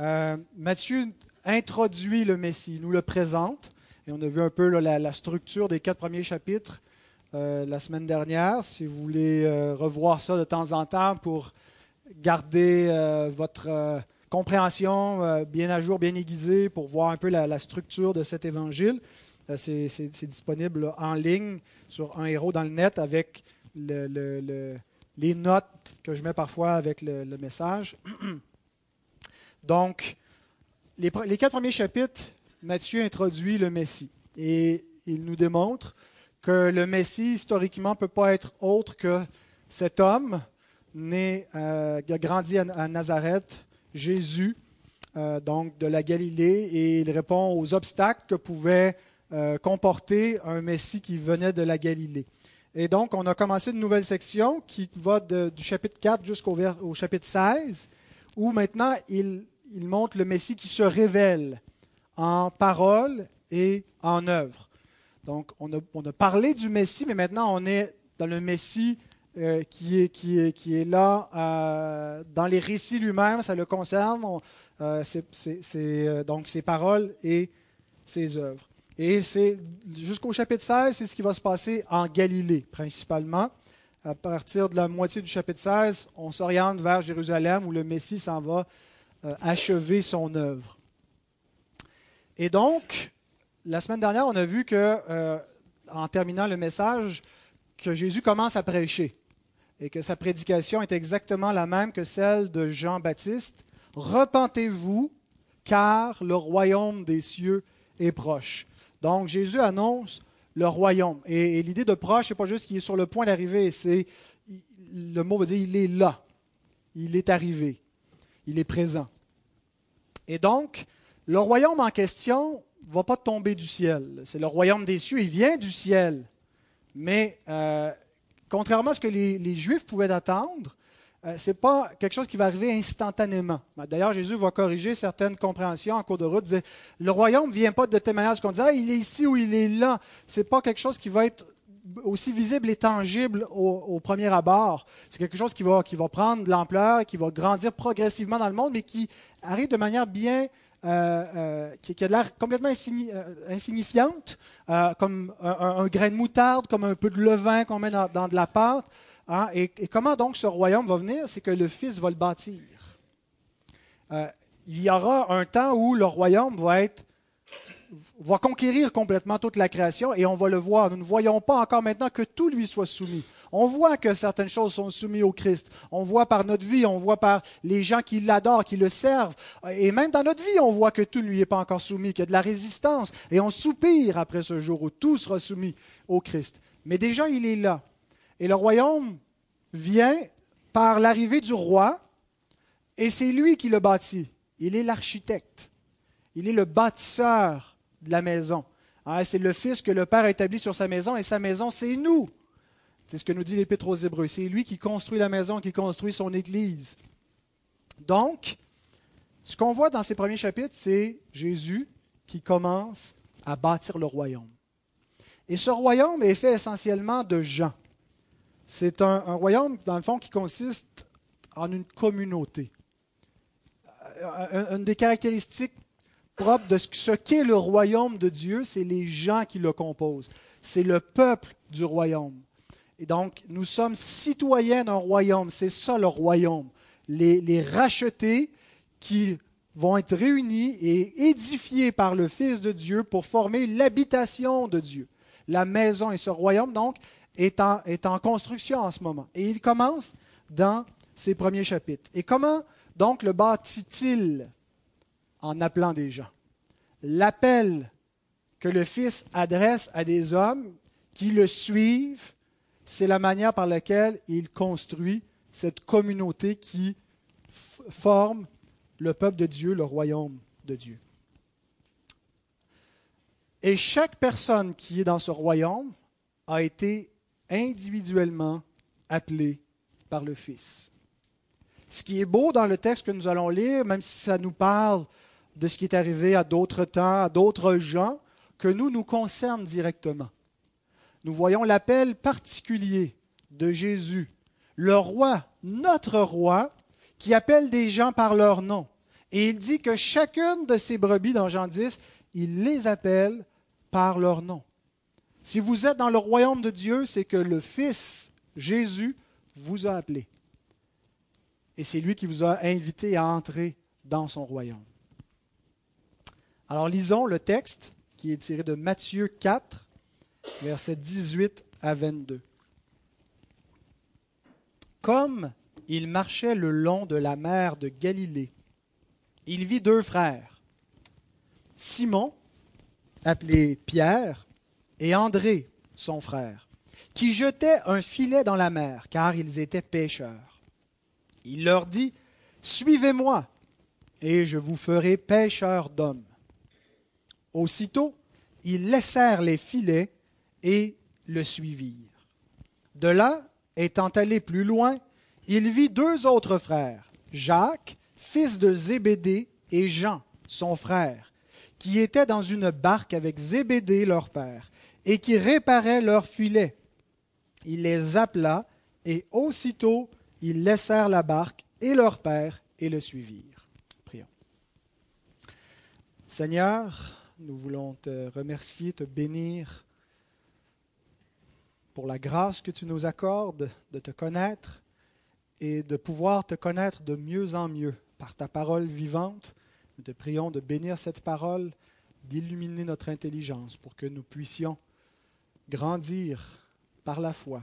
Euh, Matthieu introduit le Messie, nous le présente, et on a vu un peu la, structure des quatre premiers chapitres euh, la semaine dernière. Si vous voulez euh, revoir ça de temps en temps pour garder votre compréhension bien à jour, bien aiguisée, pour voir un peu la, structure de cet évangile, c'est disponible en ligne sur un héros dans le net avec le- le- le- les notes que je mets parfois avec le message. Donc, les, quatre premiers chapitres, Matthieu introduit le Messie et il nous démontre que le Messie, historiquement, ne peut pas être autre que cet homme né, euh, qui a grandi à, Nazareth, Jésus, euh, donc de la Galilée, et il répond aux obstacles que pouvait euh, comporter un Messie qui venait de la Galilée. Et donc, on a commencé une nouvelle section qui va du chapitre 4 jusqu'au chapitre 16, où maintenant il, il montre le Messie qui se révèle en parole et en œuvre. Donc, on a, parlé du Messie, mais maintenant on est dans le Messie euh, qui, est, qui, est, qui est là euh, dans les récits lui-même, ça le concerne. On- euh, donc ses paroles et ses œuvres. Et c'est jusqu'au chapitre 16, c'est ce qui va se passer en Galilée, principalement. À partir de la moitié du chapitre 16, on s'oriente vers Jérusalem où le Messie s'en va achever son œuvre. Et donc, la semaine dernière, on a vu que, euh, en terminant le message, que Jésus commence à prêcher et que sa prédication est exactement la même que celle de Jean-Baptiste. Repentez-vous, car le royaume des cieux est proche. Donc Jésus annonce le royaume. Et, l'idée de proche, c'est pas juste qu'il est sur le point d'arriver, c'est le mot veut dire il est là, il est arrivé, il est présent. Et donc, le royaume en question va pas tomber du ciel. C'est le royaume des cieux, il vient du ciel. Mais euh, contrairement à ce que les, Juifs pouvaient attendre, euh, ce n'est pas quelque chose qui va arriver instantanément. Ben, D'ailleurs, Jésus va corriger certaines compréhensions en cours de route. Disait, le royaume ne vient pas de manière qu'on dit, ah, il est ici ou il est là. Ce n'est pas quelque chose qui va être aussi visible et tangible au, au premier abord. C'est quelque chose qui va, qui va prendre de l'ampleur, qui va grandir progressivement dans le monde, mais qui arrive de manière bien euh, euh, qui, qui a l'air complètement euh, insignifiante, euh, comme un, un- un grain de moutarde, comme un peu de levain qu'on met dans, dans de la pâte. hein. Et, et comment donc ce royaume va venir? C'est que le Fils va le bâtir. Euh, il y aura un temps où le royaume va être va conquérir complètement toute la création et on va le voir. Nous ne voyons pas encore maintenant que tout lui soit soumis. On voit que certaines choses sont soumises au Christ. On voit par notre vie, on voit par les gens qui l'adorent, qui le servent. Et même dans notre vie, on voit que tout ne lui est pas encore soumis, qu'il y a de la résistance. Et on soupire après ce jour où tout sera soumis au Christ. Mais déjà, il est là. Et le royaume vient par l'arrivée du roi et c'est lui qui le bâtit. Il est l'architecte. Il est le bâtisseur de la maison. Hein, c'est le Fils que le Père a établi sur sa maison et sa maison, c'est nous. C'est ce que nous dit l'Épître aux Hébreux. C'est lui qui construit la maison, qui construit son Église. Donc, ce qu'on voit dans ces premiers chapitres, c'est Jésus qui commence à bâtir le royaume. Et ce royaume est fait essentiellement de gens. C'est un, royaume, dans le fond, qui consiste en une communauté. Euh, Une des caractéristiques propres de ce qu'est le royaume de Dieu, c'est les gens qui le composent. C'est le peuple du royaume. Et donc, nous sommes citoyens d'un royaume. C'est ça le royaume. Les, rachetés qui vont être réunis et édifiés par le Fils de Dieu pour former l'habitation de Dieu. La maison et ce royaume, donc, est en, est en construction en ce moment. Et il commence dans ses premiers chapitres. Et comment, donc, le bâtit-il? En appelant des gens? L'appel que le Fils adresse à des hommes qui le suivent, c'est la manière par laquelle il construit cette communauté qui forme le peuple de Dieu, le royaume de Dieu. Et chaque personne qui est dans ce royaume a été individuellement appelée par le Fils. Ce qui est beau dans le texte que nous allons lire, même si ça nous parle de ce qui est arrivé à d'autres temps, à d'autres gens, que nous nous concerne directement. Nous voyons l'appel particulier de Jésus, le roi, notre roi, qui appelle des gens par leur nom Et il dit que chacune de ces brebis dans Jean 10, il les appelle par leur nom. Si vous êtes dans le royaume de Dieu, c'est que le Fils, Jésus, vous a appelé. Et c'est lui qui vous a invité à entrer dans son royaume. Alors lisons le texte qui est tiré de Matthieu 4, versets 18 à 22. Comme il marchait le long de la mer de Galilée, il vit deux frères, Simon, appelé Pierre, et André, son frère, qui jetaient un filet dans la mer, car ils étaient pêcheurs. Il leur dit, Suivez-moi, et je vous ferai pêcheurs d'hommes. Aussitôt, ils laissèrent les filets et le suivirent. De là, étant allé plus loin, il vit deux autres frères, Jacques, fils de Zébédée, et Jean, son frère, qui étaient dans une barque avec Zébédée, leur père, et qui réparaient leurs filets. Il les appela, et aussitôt ils laissèrent la barque et leur père et le suivirent. Prions. Seigneur, nous voulons te remercier, te bénir pour la grâce que tu nous accordes de te connaître et de pouvoir te connaître de mieux en mieux par ta parole vivante. Nous te prions de bénir cette parole, d'illuminer notre intelligence pour que nous puissions grandir par la foi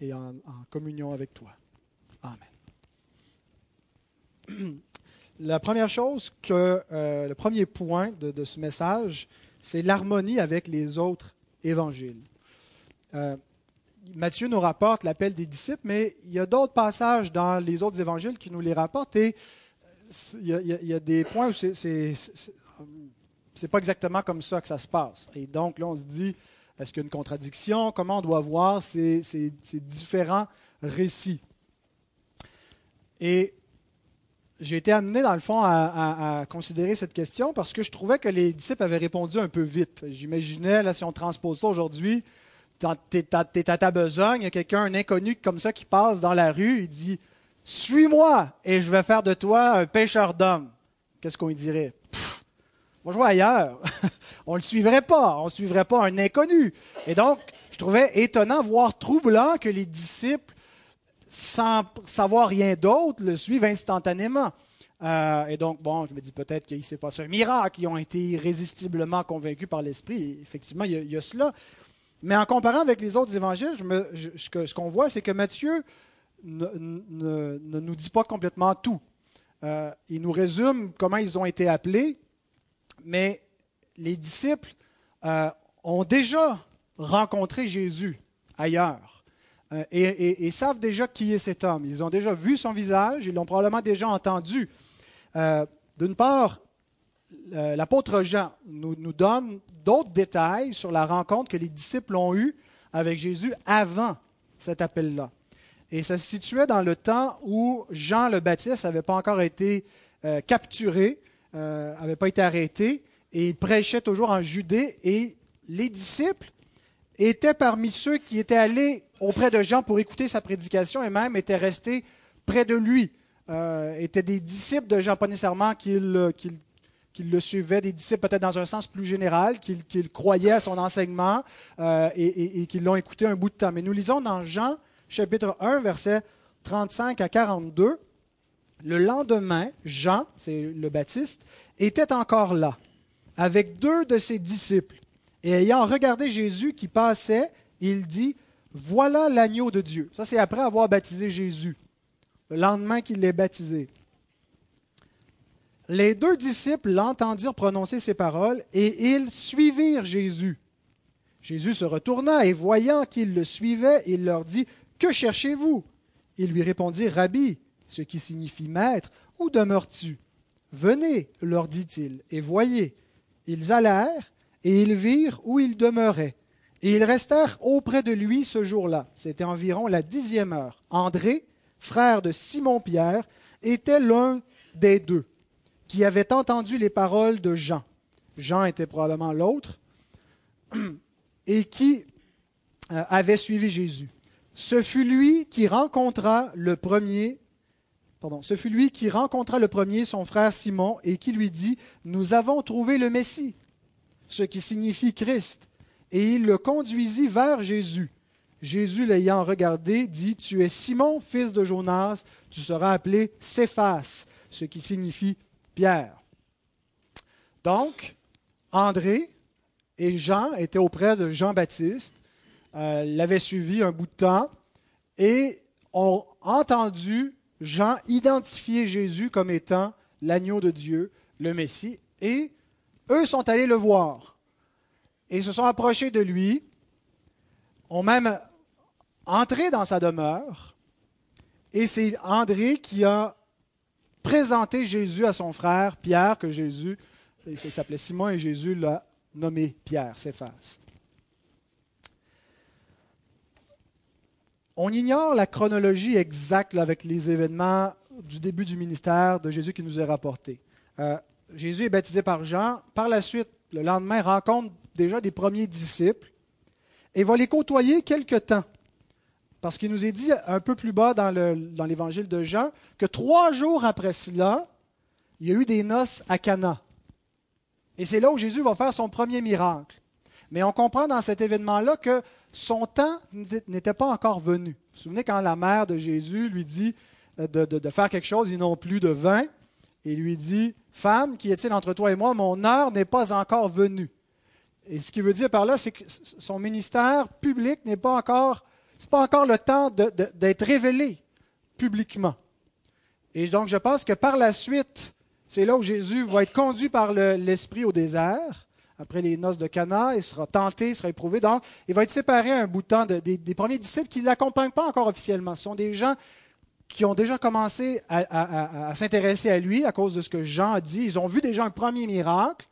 et en, communion avec toi. Amen. La première chose que, euh, le premier point de, ce message, c'est l'harmonie avec les autres évangiles. Euh, Matthieu nous rapporte l'appel des disciples, mais il y a d'autres passages dans les autres évangiles qui nous les rapportent et il y a, des points où c'est, c'est, pas exactement comme ça que ça se passe. Et donc là, on se dit, est-ce qu'il y a une contradiction? Comment on doit voir ces, ces différents récits? Et j'ai été amené, dans le fond, à, considérer cette question parce que je trouvais que les disciples avaient répondu un peu vite. J'imaginais, là, si on transpose ça aujourd'hui, tu es, à ta besogne, il y a quelqu'un, un inconnu comme ça, qui passe dans la rue, il dit Suis-moi et je vais faire de toi un pêcheur d'hommes. Qu'est-ce qu'on dirait? Moi, je vois ailleurs. on ne le suivrait pas. On ne suivrait pas un inconnu. Et donc, je trouvais étonnant, voire troublant, que les disciples sans savoir rien d'autre, le suivent instantanément. Euh, et donc, bon, je me dis peut-être qu'il s'est passé un miracle, ils ont été irrésistiblement convaincus par l'Esprit. Effectivement, il y, a, cela. Mais en comparant avec les autres évangiles, ce qu'on voit, c'est que Matthieu ne, nous dit pas complètement tout. Euh, il nous résume comment ils ont été appelés, mais les disciples euh, ont déjà rencontré Jésus ailleurs. Euh, et, savent déjà qui est cet homme. Ils ont déjà vu son visage, ils l'ont probablement déjà entendu. Euh, d'une part, euh, l'apôtre Jean nous, nous donne d'autres détails sur la rencontre que les disciples ont eue avec Jésus avant cet appel-là. Et ça se situait dans le temps où Jean le Baptiste n'avait pas encore été capturé, n'avait pas été arrêté, et il prêchait toujours en Judée, et les disciples étaient parmi ceux qui étaient allés auprès de Jean pour écouter sa prédication et même étaient restés près de lui. Euh, étaient des disciples de Jean, pas nécessairement qu'ils le suivaient, des disciples peut-être dans un sens plus général, qu'ils croyaient à son enseignement euh, et, et, qu'ils l'ont écouté un bout de temps. Mais nous lisons dans Jean chapitre 1, versets 35 à 42. Le lendemain, Jean, c'est le Baptiste, était encore là, avec deux de ses disciples. Et ayant regardé Jésus qui passait, il dit, Voilà l'agneau de Dieu. Ça, c'est après avoir baptisé Jésus, le lendemain qu'il l'ait baptisé. Les deux disciples l'entendirent prononcer ces paroles et ils suivirent Jésus. Jésus se retourna et voyant qu'ils le suivaient, il leur dit, Que cherchez-vous? Ils lui répondirent, Rabbi, ce qui signifie maître, où demeures-tu? Venez, leur dit-il, et voyez. Ils allèrent et ils virent où il demeurait. Et ils restèrent auprès de lui ce jour-là. C'était environ la dixième heure. André, frère de Simon-Pierre, était l'un des deux qui avait entendu les paroles de Jean. Jean était probablement l'autre, et qui euh, avait suivi Jésus. Ce fut lui qui rencontra le premier pardon, ce fut lui qui rencontra le premier son frère Simon et qui lui dit Nous avons trouvé le Messie, ce qui signifie Christ. Et il le conduisit vers Jésus. Jésus, l'ayant regardé, dit Tu es Simon, fils de Jonas, tu seras appelé Céphas, ce qui signifie Pierre. Donc, André et Jean étaient auprès de Jean-Baptiste, euh, l'avaient suivi un bout de temps et ont entendu Jean identifier Jésus comme étant l'agneau de Dieu, le Messie, et eux sont allés le voir et se sont approchés de lui, ont même entré dans sa demeure, et c'est André qui a présenté Jésus à son frère Pierre, que Jésus, il s'appelait Simon, et Jésus l'a nommé Pierre, Céphas. On ignore la chronologie exacte avec les événements du début du ministère de Jésus qui nous est rapporté. Euh, Jésus est baptisé par Jean. Par la suite, le lendemain, rencontre déjà des premiers disciples et va les côtoyer quelque temps. Parce qu'il nous est dit un peu plus bas dans, l'évangile de Jean que trois jours après cela, il y a eu des noces à Cana. Et c'est là où Jésus va faire son premier miracle. Mais on comprend dans cet événement-là que son temps n'était pas encore venu. Vous vous souvenez quand la mère de Jésus lui dit de faire quelque chose, ils n'ont plus de vin, et lui dit, Femme, qui est-il entre toi et moi, mon heure n'est pas encore venue. Et ce qu'il veut dire par là, c'est que son ministère public n'est pas encore ce n'est pas encore le temps d'être révélé publiquement. Et donc, je pense que par la suite, c'est là où Jésus va être conduit par l'Esprit au désert. Après les noces de Cana, il sera tenté, il sera éprouvé. Donc, il va être séparé un bout de temps des, premiers disciples qui ne l'accompagnent pas encore officiellement. Ce sont des gens qui ont déjà commencé à, s'intéresser à lui à cause de ce que Jean a dit. Ils ont vu déjà un premier miracle.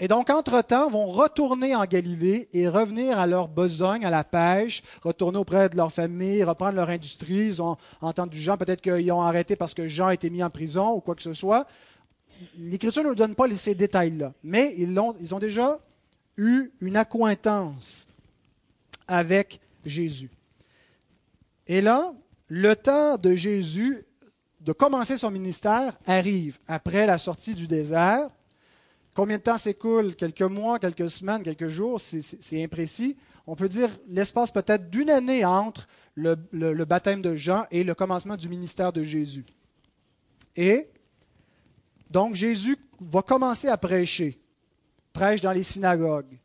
Et donc, entre-temps, vont retourner en Galilée et revenir à leur besogne, à la pêche, retourner auprès de leur famille, reprendre leur industrie. Ils ont entendu Jean, peut-être qu'ils ont arrêté parce que Jean a été mis en prison ou quoi que ce soit. L'Écriture ne nous donne pas ces détails-là, mais ils ont, ils ont déjà eu une accointance avec Jésus. Et là, le temps de Jésus de commencer son ministère arrive après la sortie du désert. Combien de temps s'écoule? Quelques mois, quelques semaines, quelques jours, c'est imprécis. On peut dire l'espace peut-être d'une année entre le, baptême de Jean et le commencement du ministère de Jésus. Et donc Jésus va commencer à prêcher, prêche dans les synagogues.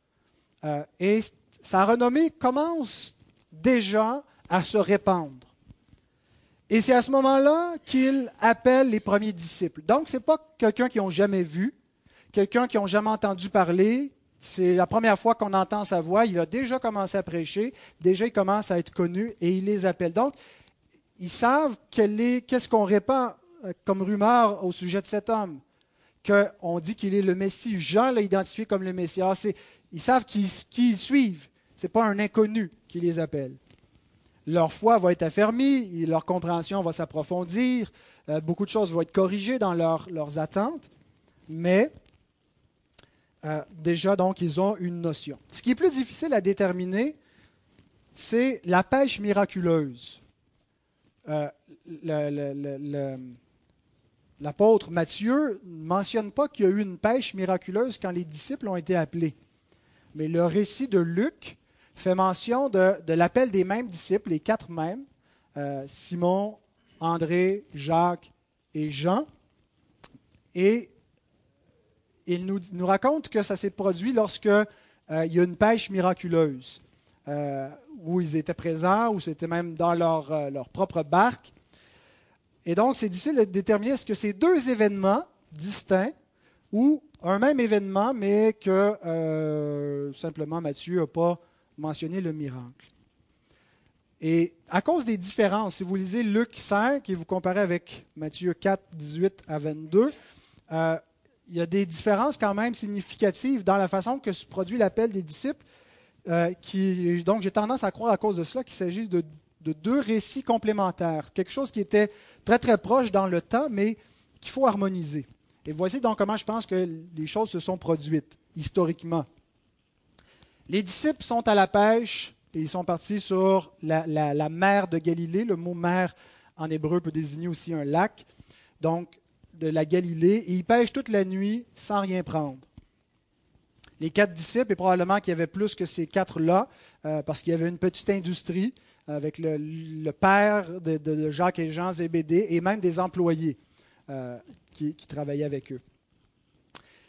Euh, et sa renommée commence déjà à se répandre. Et c'est à ce moment-là qu'il appelle les premiers disciples. Donc, ce n'est pas quelqu'un qu'ils n'ont jamais vu, quelqu'un qui n'ont jamais entendu parler. C'est la première fois qu'on entend sa voix. Il a déjà commencé à prêcher. Déjà, il commence à être connu et il les appelle. Donc, ils savent qu'est-ce qu'on répand euh, comme rumeur au sujet de cet homme. Qu'on dit qu'il est le Messie. Jean l'a identifié comme le Messie. Alors, ils savent qui, suivent. Ce n'est pas un inconnu qui les appelle. Leur foi va être affermie, leur compréhension va s'approfondir, euh, beaucoup de choses vont être corrigées dans leurs attentes, mais euh, déjà, donc, ils ont une notion. Ce qui est plus difficile à déterminer, c'est la pêche miraculeuse. Euh, l'apôtre Matthieu ne mentionne pas qu'il y a eu une pêche miraculeuse quand les disciples ont été appelés. Mais le récit de Luc fait mention de, l'appel des mêmes disciples, les quatre mêmes, euh, Simon, André, Jacques et Jean. Et il nous, raconte que ça s'est produit lorsque euh, y a une pêche miraculeuse, euh, où ils étaient présents, où c'était même dans leur, leur, propre barque. Et donc, c'est difficile de déterminer est-ce que c'est deux événements distincts ou un même événement, mais que simplement Matthieu n'a pas mentionné le miracle. Et à cause des différences, si vous lisez Luc 5 et vous comparez avec Matthieu 4, 18 à 22, il y a des différences quand même significatives dans la façon que se produit l'appel des disciples. Euh, qui, donc, j'ai tendance à croire à cause de cela qu'il s'agit de, deux récits complémentaires, quelque chose qui était très très proche dans le temps, mais qu'il faut harmoniser. Et voici donc comment je pense que les choses se sont produites historiquement. Les disciples sont à la pêche et ils sont partis sur la, mer de Galilée. Le mot mer en hébreu peut désigner aussi un lac, donc de la Galilée, et ils pêchent toute la nuit sans rien prendre. Les quatre disciples, et probablement qu'il y avait plus que ces quatre-là, euh, parce qu'il y avait une petite industrie avec le, père de, Jacques et Jean Zébédée, et même des employés euh, qui travaillaient avec eux.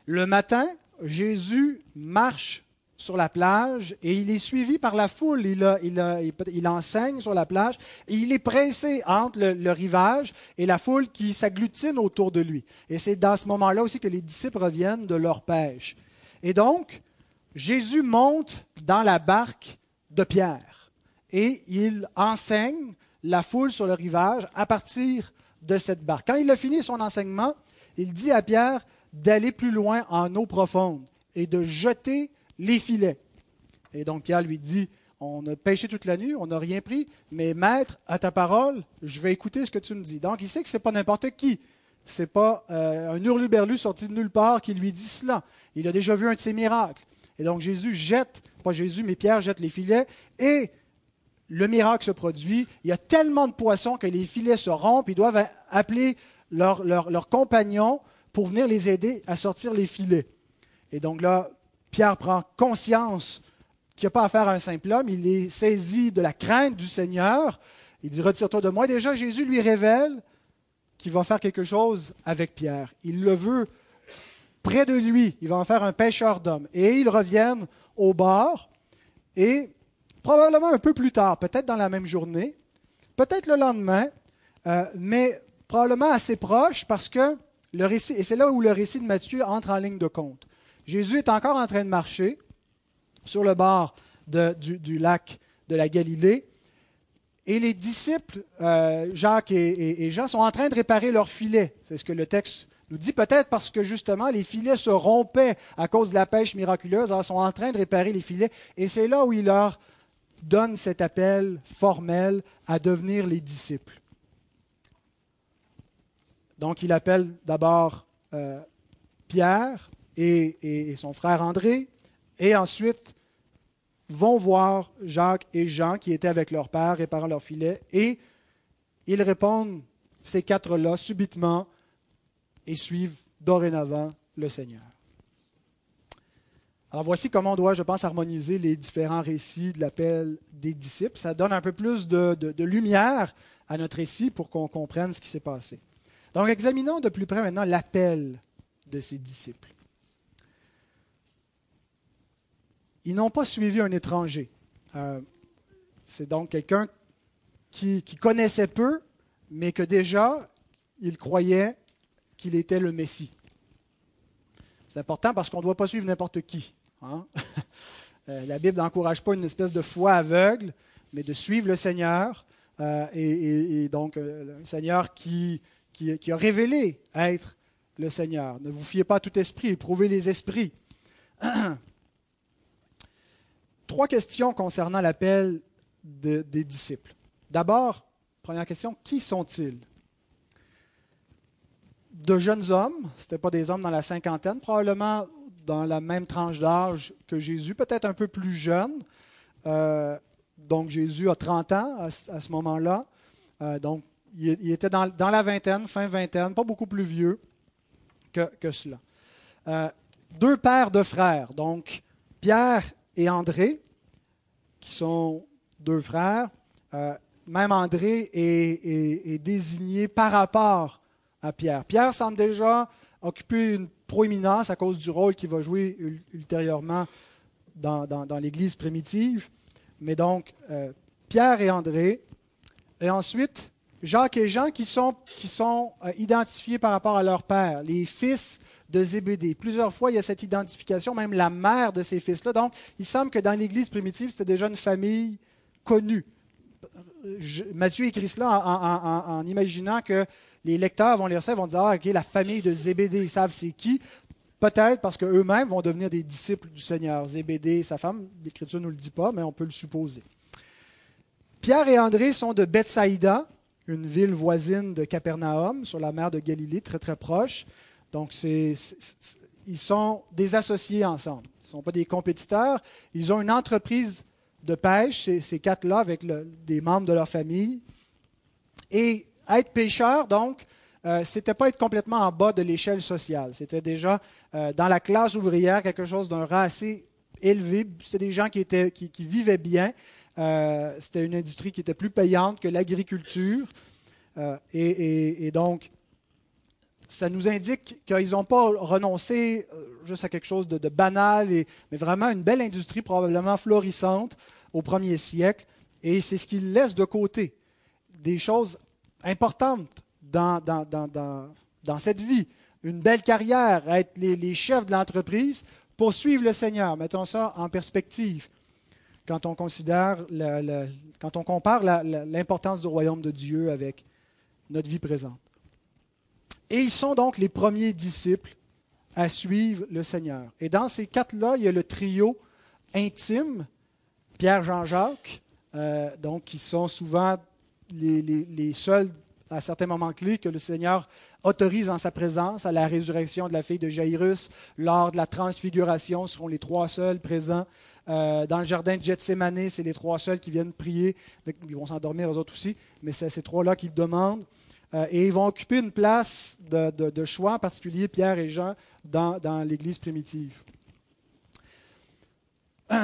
Le matin, Jésus marche sur la plage et il est suivi par la foule. Il, enseigne sur la plage et il est pressé entre le, rivage et la foule qui s'agglutine autour de lui. Et c'est dans ce moment-là aussi que les disciples reviennent de leur pêche. Et donc, Jésus monte dans la barque de Pierre et il enseigne la foule sur le rivage à partir de cette barque. Quand il a fini son enseignement, il dit à Pierre d'aller plus loin en eau profonde et de jeter les filets. Et donc Pierre lui dit, on a pêché toute la nuit, on n'a rien pris, mais maître, à ta parole, je vais écouter ce que tu me dis. Donc il sait que ce n'est pas n'importe qui. Ce n'est pas euh, un hurluberlu sorti de nulle part qui lui dit cela. Il a déjà vu un de ses miracles. Et donc Jésus jette, pas Jésus, mais Pierre jette les filets, et le miracle se produit. Il y a tellement de poissons que les filets se rompent, ils doivent appeler leurs compagnons pour venir les aider à sortir les filets. Et donc là, Pierre prend conscience qu'il n'y a pas affaire à un simple homme, il est saisi de la crainte du Seigneur. Il dit, retire-toi de moi. Déjà, Jésus lui révèle qu'il va faire quelque chose avec Pierre. Il le veut près de lui. Il va en faire un pêcheur d'hommes. Et ils reviennent au bord. Et probablement un peu plus tard, peut-être dans la même journée, peut-être le lendemain, euh, mais probablement assez proche parce que le récit, et c'est là où le récit de Matthieu entre en ligne de compte. Jésus est encore en train de marcher sur le bord du, lac de la Galilée. Et les disciples, euh, Jacques et, Jean, sont en train de réparer leurs filets. C'est ce que le texte nous dit, peut-être parce que justement les filets se rompaient à cause de la pêche miraculeuse. Alors, ils sont en train de réparer les filets. Et c'est là où il leur donne cet appel formel à devenir les disciples. Donc, il appelle d'abord euh, Pierre, et, son frère André, et ensuite vont voir Jacques et Jean qui étaient avec leur père réparant leur filet, et ils répondent, ces quatre-là, subitement, et suivent dorénavant le Seigneur. Alors voici comment on doit, je pense, harmoniser les différents récits de l'appel des disciples. Ça donne un peu plus de, de lumière à notre récit pour qu'on comprenne ce qui s'est passé. Donc examinons de plus près maintenant l'appel de ces disciples. Ils n'ont pas suivi un étranger. Euh, c'est donc quelqu'un qui, connaissait peu, mais que déjà, il croyait qu'il était le Messie. C'est important parce qu'on ne doit pas suivre n'importe qui. Hein. Euh, la Bible n'encourage pas une espèce de foi aveugle, mais de suivre le Seigneur. Euh, et, donc, le Seigneur qui, qui, qui, a révélé être le Seigneur. Ne vous fiez pas à tout esprit, éprouvez les esprits. trois questions concernant l'appel des disciples. D'abord, première question, qui sont-ils? De jeunes hommes, ce n'étaient pas des hommes dans la cinquantaine, probablement dans la même tranche d'âge que Jésus, peut-être un peu plus jeunes. Euh, donc Jésus a 30 ans à, ce moment-là. Euh, donc il, était dans, la vingtaine, fin vingtaine, pas beaucoup plus vieux que, cela. Euh, deux pères de frères, donc Pierre et André, qui sont deux frères. Euh, même André est, désigné par rapport à Pierre. Pierre semble déjà occuper une proéminence à cause du rôle qu'il va jouer ultérieurement dans, l'Église primitive. Mais donc, euh, Pierre et André. Et ensuite, Jacques et Jean qui sont, euh, identifiés par rapport à leur père, les fils de Zébédée. Plusieurs fois, il y a cette identification, même la mère de ces fils-là. Donc, il semble que dans l'Église primitive, c'était déjà une famille connue. Matthieu écrit cela en, imaginant que les lecteurs vont lire ça vont dire Ah, ok, la famille de Zébédée, ils savent c'est qui. Peut-être parce qu'eux-mêmes vont devenir des disciples du Seigneur. Zébédée et sa femme, l'Écriture ne nous le dit pas, mais on peut le supposer. Pierre et André sont de Bethsaïda, une ville voisine de Capernaum, sur la mer de Galilée, très très proche. Donc, ils sont des associés ensemble. Ils ne sont pas des compétiteurs. Ils ont une entreprise de pêche, ces, quatre-là, avec des membres de leur famille. Et Être pécheur, donc, euh, c'était pas être complètement en bas de l'échelle sociale. C'était déjà euh, dans la classe ouvrière quelque chose d'un rang assez élevé. C'était des gens qui, vivaient bien. Euh, c'était une industrie qui était plus payante que l'agriculture. Et, donc, ça nous indique qu'ils n'ont pas renoncé juste à quelque chose de, banal, mais vraiment une belle industrie probablement florissante au premier siècle. Et c'est ce qu'ils laissent de côté. Des choses importantes dans, dans, cette vie. Une belle carrière, être les, chefs de l'entreprise, poursuivre le Seigneur. Mettons ça en perspective quand on compare l'importance du royaume de Dieu avec notre vie présente. Et ils sont donc les premiers disciples à suivre le Seigneur. Et dans ces quatre-là, il y a le trio intime, Pierre, Jean-Jacques, euh, donc qui sont souvent les, les, seuls à certains moments clés que le Seigneur autorise en sa présence, à la résurrection de la fille de Jairus, lors de la transfiguration, seront les trois seuls présents. Euh, dans le jardin de Gethsemane, c'est les trois seuls qui viennent prier. Ils vont s'endormir, eux autres aussi, mais c'est ces trois-là qui le demandent. Euh, et ils vont occuper une place de, choix, en particulier Pierre et Jean, dans, dans l'Église primitive.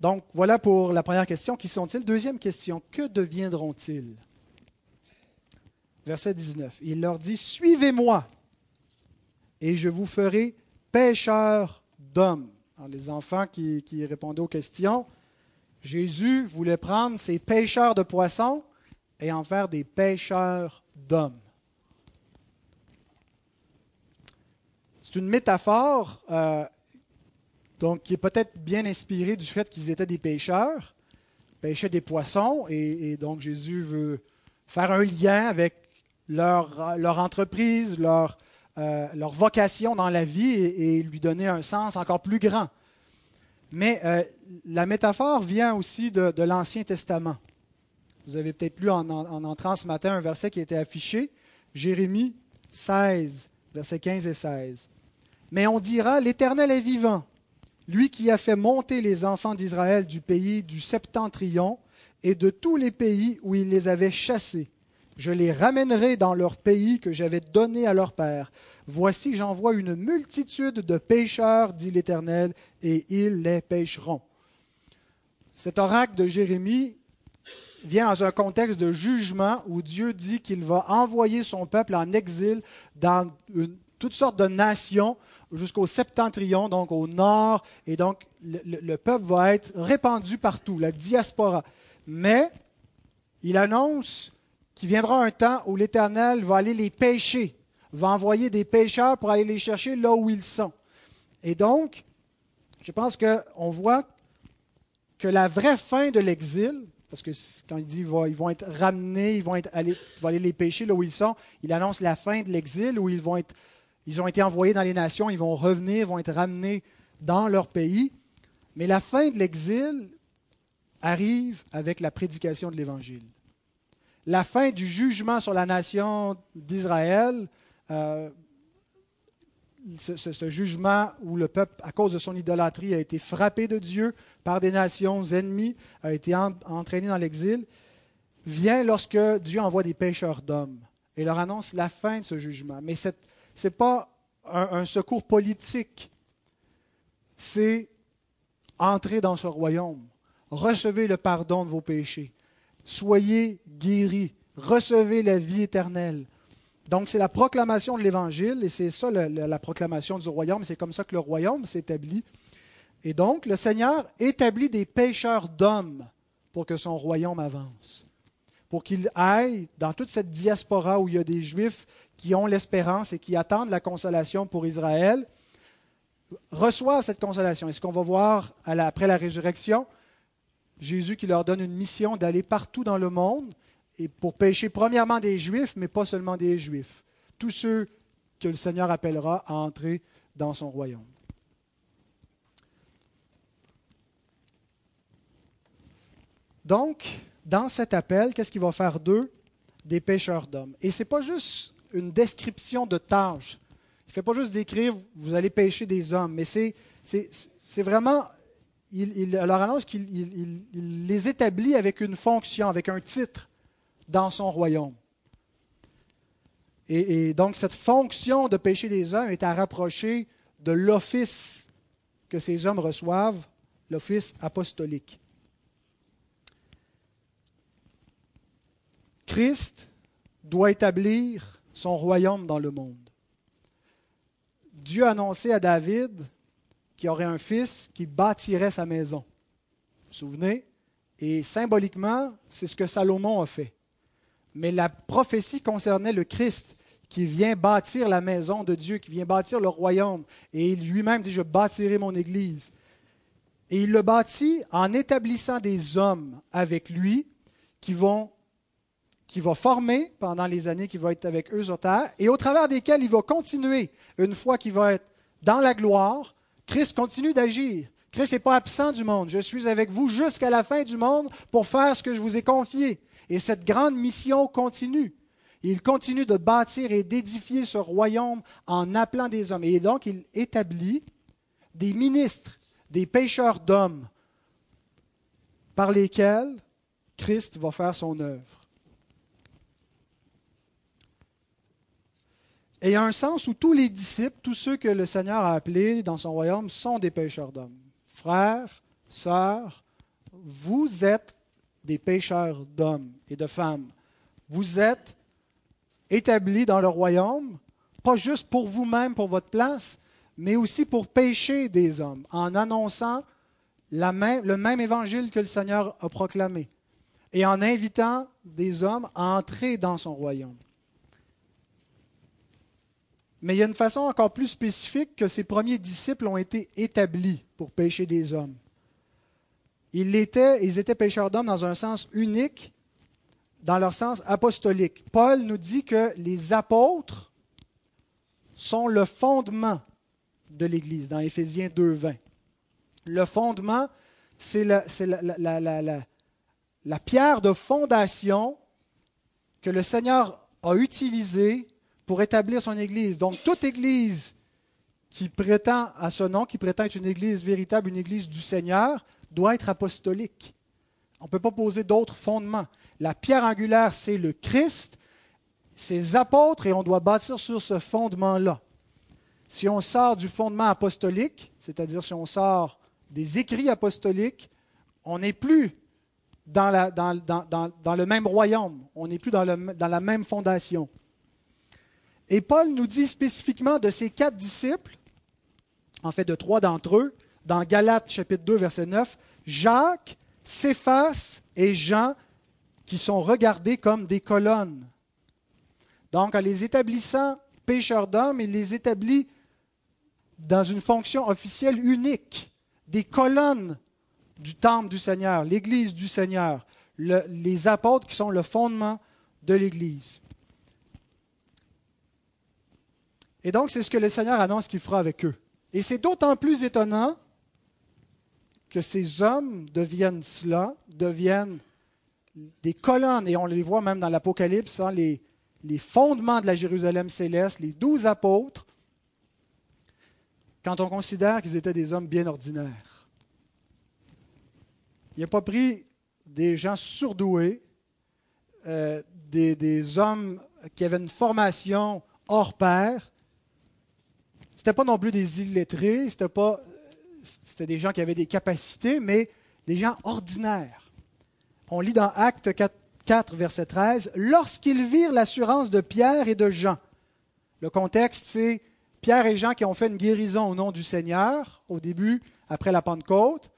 Donc, voilà pour la première question. Qui sont-ils? Deuxième question, que deviendront-ils? Verset 19. Il leur dit, Suivez-moi, et je vous ferai pêcheurs d'hommes. Les enfants qui, répondaient aux questions, Jésus voulait prendre ces pêcheurs de poissons et en faire des pêcheurs d'hommes. C'est une métaphore euh, donc, qui est peut-être bien inspirée du fait qu'ils étaient des pêcheurs, pêchaient des poissons, et donc Jésus veut faire un lien avec leur, leur entreprise, leur, euh, leur, vocation dans la vie et, lui donner un sens encore plus grand. Mais euh, la métaphore vient aussi de, l'Ancien Testament. Vous avez peut-être lu en, en, entrant ce matin un verset qui était affiché, Jérémie 16, versets 15 et 16. Mais on dira, l'Éternel est vivant, lui qui a fait monter les enfants d'Israël du pays du septentrion et de tous les pays où il les avait chassés je les ramènerai dans leur pays que j'avais donné à leur père. Voici, j'envoie une multitude de pêcheurs, dit l'Éternel, et ils les pêcheront. Cet oracle de Jérémie vient dans un contexte de jugement où Dieu dit qu'il va envoyer son peuple en exil dans toutes sortes de nations jusqu'au septentrion, donc au nord, et donc le, le peuple va être répandu partout, la diaspora. Mais il annonce qu'il viendra un temps où l'Éternel va aller les pêcher, va envoyer des pêcheurs pour aller les chercher là où ils sont. Et donc, je pense qu'on voit que la vraie fin de l'exil, parce que quand il dit qu'ils vont être ramenés, ils vont, aller, aller les pêcher là où ils sont, il annonce la fin de l'exil où ils vont être, ils ont été envoyés dans les nations, ils vont revenir, vont être ramenés dans leur pays. Mais la fin de l'exil arrive avec la prédication de l'Évangile la fin du jugement sur la nation d'Israël, euh, ce, jugement où le peuple, à cause de son idolâtrie, a été frappé de Dieu par des nations ennemies, a été entraîné dans l'exil, vient lorsque Dieu envoie des pêcheurs d'hommes et leur annonce la fin de ce jugement. Mais ce n'est pas un secours politique, c'est entrer dans ce royaume, recevez le pardon de vos péchés, soyez guéris, recevez la vie éternelle. Donc c'est la proclamation de l'Évangile, et c'est ça la, proclamation du royaume, c'est comme ça que le royaume s'établit. Et donc le Seigneur établit des pécheurs d'hommes pour que son royaume avance, pour qu'il aille dans toute cette diaspora où il y a des Juifs qui ont l'espérance et qui attendent la consolation pour Israël, reçoivent cette consolation. Et ce qu'on va voir après la résurrection, Jésus qui leur donne une mission d'aller partout dans le monde et pour pécher premièrement des Juifs, mais pas seulement des Juifs. Tous ceux que le Seigneur appellera à entrer dans son royaume. Donc, dans cet appel, qu'est-ce qu'il va faire d'eux Des pêcheurs d'hommes? Et ce n'est pas juste une description de tâches. Il ne fait pas juste décrire vous allez pêcher des hommes, mais c'est vraiment il, leur annonce qu'il les établit avec une fonction, avec un titre dans son royaume. Et, donc cette fonction de péché des hommes est à rapprocher de l'office que ces hommes reçoivent, l'office apostolique. Christ doit établir son royaume dans le monde. Dieu a annoncé à David qu'il aurait un fils qui bâtirait sa maison. Vous vous souvenez? Et symboliquement, c'est ce que Salomon a fait. Mais la prophétie concernait le Christ qui vient bâtir la maison de Dieu, qui vient bâtir le royaume. Et il lui-même dit, je bâtirai mon Église. Et il le bâtit en établissant des hommes avec lui qui vont qui va former pendant les années qu'il va être avec eux sur terre et au travers desquels il va continuer une fois qu'il va être dans la gloire. Christ continue d'agir. Christ n'est pas absent du monde. Je suis avec vous jusqu'à la fin du monde pour faire ce que je vous ai confié. Et cette grande mission continue. Il continue de bâtir et d'édifier ce royaume en appelant des hommes. Et donc, il établit des ministres, des pêcheurs d'hommes par lesquels Christ va faire son œuvre. Et il y a un sens où tous les disciples, tous ceux que le Seigneur a appelés dans son royaume, sont des pêcheurs d'hommes. Frères, sœurs, vous êtes des pêcheurs d'hommes et de femmes. Vous êtes établis dans le royaume, pas juste pour vous-même, pour votre place, mais aussi pour pêcher des hommes, en annonçant le même évangile que le Seigneur a proclamé et en invitant des hommes à entrer dans son royaume. Mais il y a une façon encore plus spécifique que ces premiers disciples ont été établis pour pêcher des hommes. Ils étaient, ils étaient pêcheurs d'hommes dans un sens unique, dans leur sens apostolique. Paul nous dit que les apôtres sont le fondement de l'Église, dans Éphésiens 2.20. Le fondement, c'est la pierre de fondation que le Seigneur a utilisée pour établir son Église. Donc toute Église qui prétend à ce nom, qui prétend être une Église véritable, une Église du Seigneur, doit être apostolique. On ne peut pas poser d'autres fondements. La pierre angulaire, c'est le Christ, ses apôtres, et on doit bâtir sur ce fondement-là. Si on sort du fondement apostolique, c'est-à-dire si on sort des écrits apostoliques, on n'est plus dans, le même royaume, on n'est plus dans la même fondation. Et Paul nous dit spécifiquement de ces quatre disciples, en fait de trois d'entre eux, dans Galates chapitre 2, verset 9, Jacques, Céphas et Jean qui sont regardés comme des colonnes. Donc en les établissant pécheurs d'hommes, il les établit dans une fonction officielle unique, des colonnes du temple du Seigneur, l'Église du Seigneur, les apôtres qui sont le fondement de l'Église. Et donc, c'est ce que le Seigneur annonce qu'il fera avec eux. Et c'est d'autant plus étonnant que ces hommes deviennent cela, deviennent des colonnes, et on les voit même dans l'Apocalypse, hein, les, les fondements de la Jérusalem céleste, les douze apôtres, quand on considère qu'ils étaient des hommes bien ordinaires. Il n'a pas pris des gens surdoués, euh, des, des, hommes qui avaient une formation hors pair, n'étaient pas non plus des illettrés, c'était pas c'était des gens qui avaient des capacités, mais des gens ordinaires. On lit dans Acte 4, verset 13, lorsqu'ils virent l'assurance de Pierre et de Jean. Le contexte, c'est Pierre et Jean qui ont fait une guérison au nom du Seigneur au début, après la Pentecôte.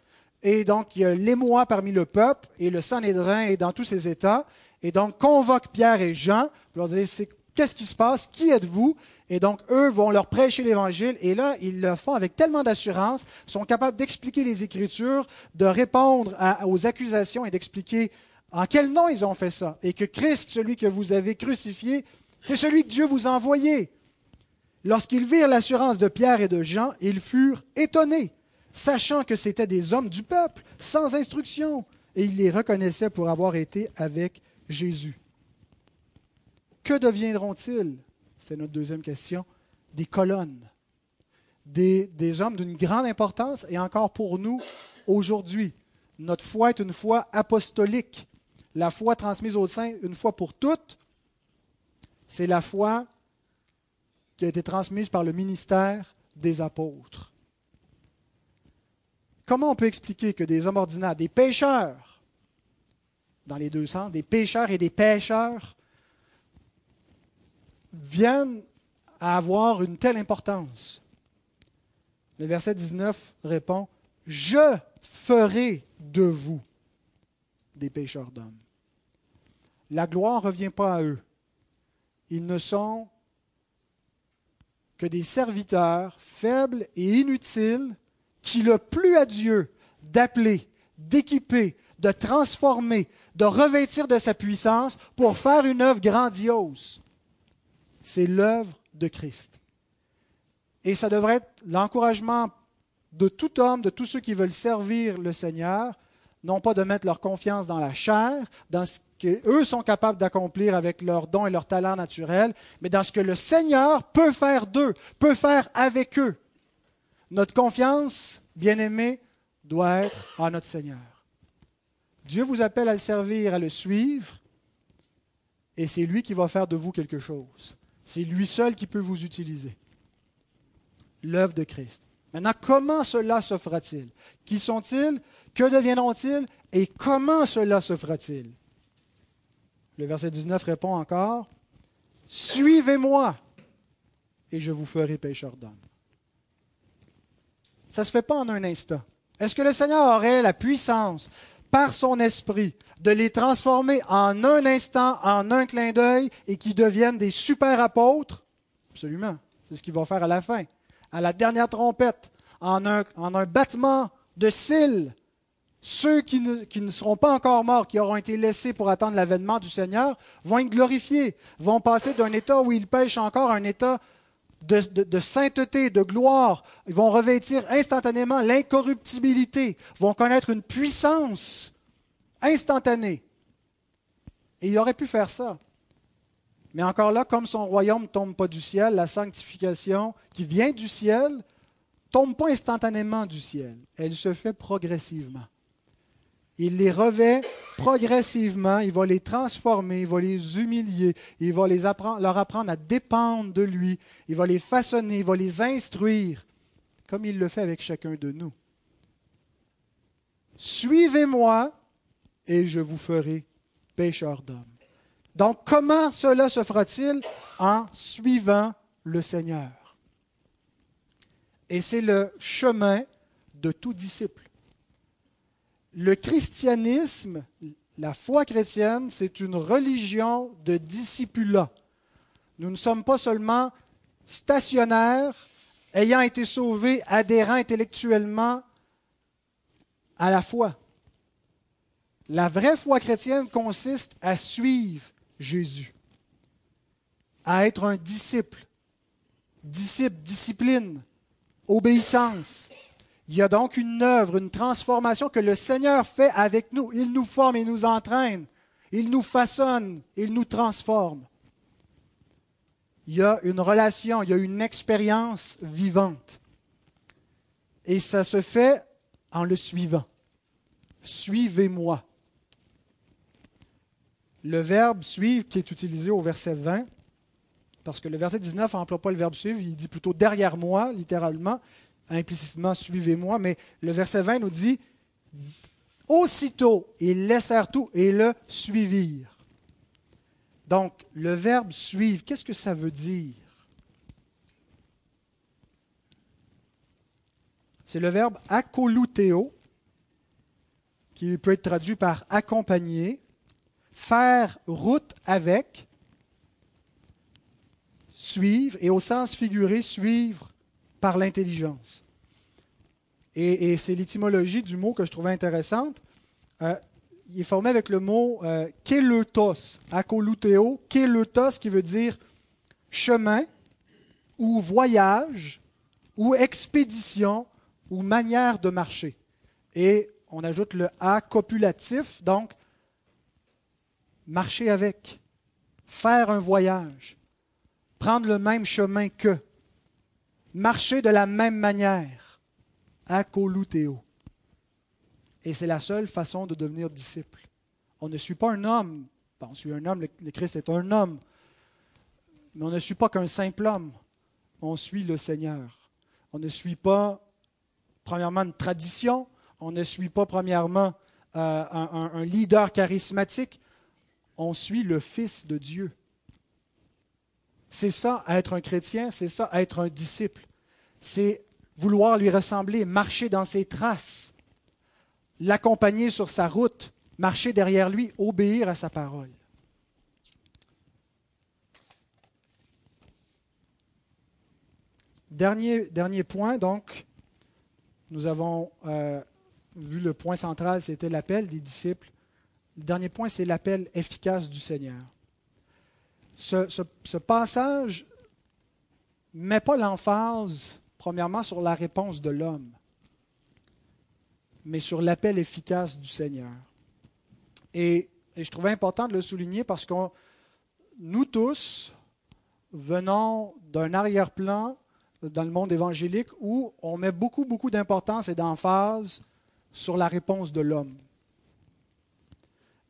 Et donc, il y l'émoi parmi le peuple et le Sanhédrin est dans tous ses états. Et donc, convoque Pierre et Jean pour leur dire qu'est-ce qui se passe, qui êtes-vous? Et donc, eux vont leur prêcher l'Évangile. Et là, ils le font avec tellement d'assurance, sont capables d'expliquer les Écritures, de répondre aux accusations et d'expliquer en quel nom ils ont fait ça. Et que Christ, celui que vous avez crucifié, c'est celui que Dieu vous a envoyé. Lorsqu'ils virent l'assurance de Pierre et de Jean, ils furent étonnés, sachant que c'étaient des hommes du peuple, sans instruction, et ils les reconnaissaient pour avoir été avec Jésus. Que deviendront-ils c'est notre deuxième question, des colonnes, des, hommes d'une grande importance et encore pour nous aujourd'hui. Notre foi est une foi apostolique. La foi transmise au sein une fois pour toutes, c'est la foi qui a été transmise par le ministère des apôtres. Comment on peut expliquer que des hommes ordinaires, des pêcheurs, dans les deux sens, des pêcheurs et des pêcheurs, viennent à avoir une telle importance Le verset 19 répond, Je ferai de vous des pêcheurs d'hommes. La gloire ne revient pas à eux. Ils ne sont que des serviteurs faibles et inutiles qui le plus à Dieu d'appeler, d'équiper, de transformer, de revêtir de sa puissance pour faire une œuvre grandiose. C'est l'œuvre de Christ. Et ça devrait être l'encouragement de tout homme, de tous ceux qui veulent servir le Seigneur, non pas de mettre leur confiance dans la chair, dans ce qu'eux sont capables d'accomplir avec leurs dons et leurs talents naturels, mais dans ce que le Seigneur peut faire d'eux, peut faire avec eux. Notre confiance, bien-aimée, doit être en notre Seigneur. Dieu vous appelle à le servir, à le suivre, et c'est lui qui va faire de vous quelque chose. C'est lui seul qui peut vous utiliser. L'œuvre de Christ. Maintenant, comment cela se fera-t-il? Qui sont-ils? Que deviendront-ils? Et comment cela se fera-t-il? Le verset 19 répond encore Suivez-moi et je vous ferai pécheur d'hommes. Ça ne se fait pas en un instant. Est-ce que le Seigneur aurait la puissance, par son esprit, de les transformer en un instant, en un clin d'œil, et qu'ils deviennent des super apôtres? Absolument. C'est ce qu'il va faire à la fin. À la dernière trompette, en un, en un battement de cils, ceux qui ne, qui ne, seront pas encore morts, qui auront été laissés pour attendre l'avènement du Seigneur, vont être glorifiés, vont passer d'un état où ils pêchent encore à un état de, sainteté, de gloire. Ils vont revêtir instantanément l'incorruptibilité, vont connaître une puissance instantanée. Et il aurait pu faire ça. Mais encore là, comme son royaume ne tombe pas du ciel, la sanctification qui vient du ciel tombe pas instantanément du ciel. Elle se fait progressivement. Il les revêt progressivement, il va les transformer, il va les humilier, il va leur apprendre à dépendre de lui, il va les façonner, il va les instruire, comme il le fait avec chacun de nous. Suivez-moi et je vous ferai pécheur d'hommes. Donc comment cela se fera-t-il? En suivant le Seigneur. Et c'est le chemin de tout disciple le christianisme, la foi chrétienne, c'est une religion de discipulat. Nous ne sommes pas seulement stationnaires, ayant été sauvés, adhérents intellectuellement à la foi. La vraie foi chrétienne consiste à suivre Jésus, à être un disciple. Disciple, discipline, obéissance, il y a donc une œuvre, une transformation que le Seigneur fait avec nous. Il nous forme, il nous entraîne, il nous façonne, il nous transforme. Il y a une relation, il y a une expérience vivante. Et ça se fait en le suivant. Suivez-moi. Le verbe suivre qui est utilisé au verset 20, parce que le verset 19 n'emploie pas le verbe suivre, il dit plutôt derrière moi, littéralement implicitement suivez-moi, mais le verset 20 nous dit aussitôt ils laissèrent tout et le suivirent. Donc, le verbe suivre, qu'est-ce que ça veut dire? C'est le verbe akoluteo, qui peut être traduit par accompagner, faire route avec, suivre, et au sens figuré, suivre par l'intelligence. Et, c'est l'étymologie du mot que je trouvais intéressante. Euh, il est formé avec le mot euh, keletos, akoluteo, keletos qui veut dire chemin ou voyage ou expédition ou manière de marcher. Et on ajoute le a copulatif, donc marcher avec, faire un voyage, prendre le même chemin que marcher de la même manière. Akoluteo. Et c'est la seule façon de devenir disciple. On ne suit pas un homme. on suit un homme, le Christ est un homme. Mais on ne suit pas qu'un simple homme. on suit le Seigneur. On ne suit pas, premièrement, une tradition, on ne suit pas, premièrement, euh, un, leader charismatique, on suit le Fils de Dieu. C'est ça, être un chrétien, c'est ça, être un disciple. C'est vouloir lui ressembler, marcher dans ses traces, l'accompagner sur sa route, marcher derrière lui, obéir à sa parole. Dernier, dernier point, donc, nous avons euh, vu le point central, c'était l'appel des disciples. Le dernier point, c'est l'appel efficace du Seigneur. Ce, passage met pas l'emphase, premièrement, sur la réponse de l'homme, mais sur l'appel efficace du Seigneur. Et, et, je trouvais important de le souligner parce que nous tous venons d'un arrière-plan dans le monde évangélique où on met beaucoup, beaucoup d'importance et d'emphase sur la réponse de l'homme.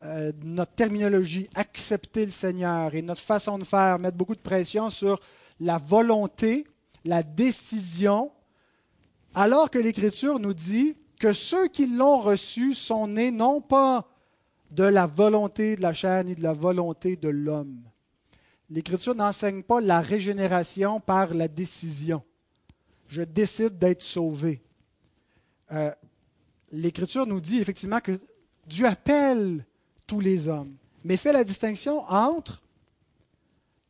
Euh, notre terminologie, accepter le Seigneur et notre façon de faire, mettre beaucoup de pression sur la volonté, la décision, alors que l'Écriture nous dit que ceux qui l'ont reçu sont nés non pas de la volonté de la chair ni de la volonté de l'homme. L'Écriture n'enseigne pas la régénération par la décision. Je décide d'être sauvé. Euh, L'Écriture nous dit effectivement que Dieu appelle tous les hommes, mais fait la distinction entre